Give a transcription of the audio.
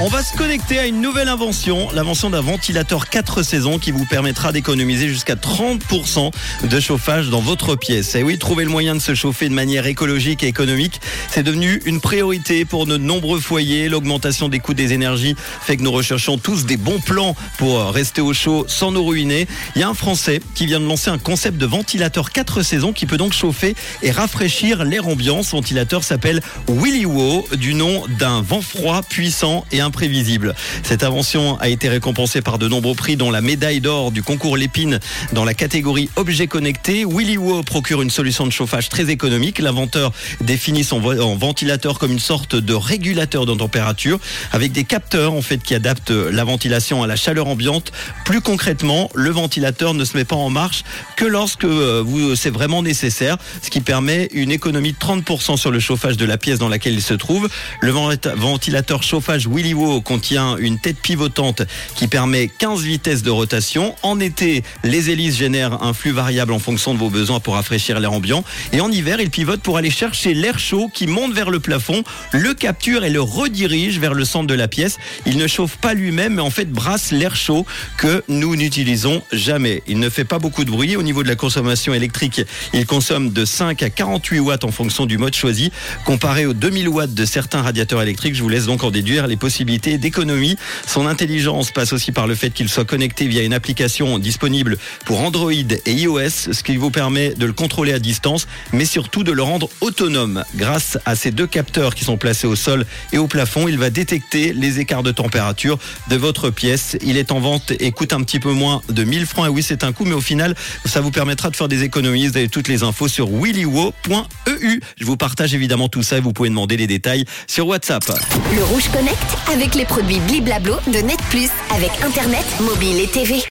On va se connecter à une nouvelle invention, l'invention d'un ventilateur 4 saisons qui vous permettra d'économiser jusqu'à 30% de chauffage dans votre pièce. Et oui, trouver le moyen de se chauffer de manière écologique et économique, c'est devenu une priorité pour de nombreux foyers. L'augmentation des coûts des énergies fait que nous recherchons tous des bons plans pour rester au chaud sans nous ruiner. Il y a un Français qui vient de lancer un concept de ventilateur 4 saisons qui peut donc chauffer et rafraîchir l'air ambiant. Ce ventilateur s'appelle Willy Wo, du nom d'un vent froid puissant et imprévisible. Cette invention a été récompensée par de nombreux prix, dont la médaille d'or du concours Lépine dans la catégorie objets connectés. Willy Wo procure une solution de chauffage très économique. L'inventeur définit son ventilateur comme une sorte de régulateur de température avec des capteurs en fait qui adaptent la ventilation à la chaleur ambiante. Plus concrètement, le ventilateur ne se met pas en marche que lorsque euh, vous c'est vraiment nécessaire, ce qui permet une économie de 30% sur le chauffage de la pièce dans laquelle il se trouve. Le vent- ventilateur chauffage Willy Contient une tête pivotante qui permet 15 vitesses de rotation. En été, les hélices génèrent un flux variable en fonction de vos besoins pour rafraîchir l'air ambiant. Et en hiver, il pivote pour aller chercher l'air chaud qui monte vers le plafond, le capture et le redirige vers le centre de la pièce. Il ne chauffe pas lui-même, mais en fait brasse l'air chaud que nous n'utilisons jamais. Il ne fait pas beaucoup de bruit. Au niveau de la consommation électrique, il consomme de 5 à 48 watts en fonction du mode choisi. Comparé aux 2000 watts de certains radiateurs électriques, je vous laisse donc en déduire les d'économie. Son intelligence passe aussi par le fait qu'il soit connecté via une application disponible pour Android et iOS, ce qui vous permet de le contrôler à distance, mais surtout de le rendre autonome. Grâce à ces deux capteurs qui sont placés au sol et au plafond, il va détecter les écarts de température de votre pièce. Il est en vente et coûte un petit peu moins de 1000 francs. Et oui, c'est un coût, mais au final, ça vous permettra de faire des économies. Vous avez toutes les infos sur willywo.eu. Je vous partage évidemment tout ça et vous pouvez demander les détails sur WhatsApp. Le Rouge Connect avec les produits Bliblablo de Net Plus avec Internet, mobile et TV.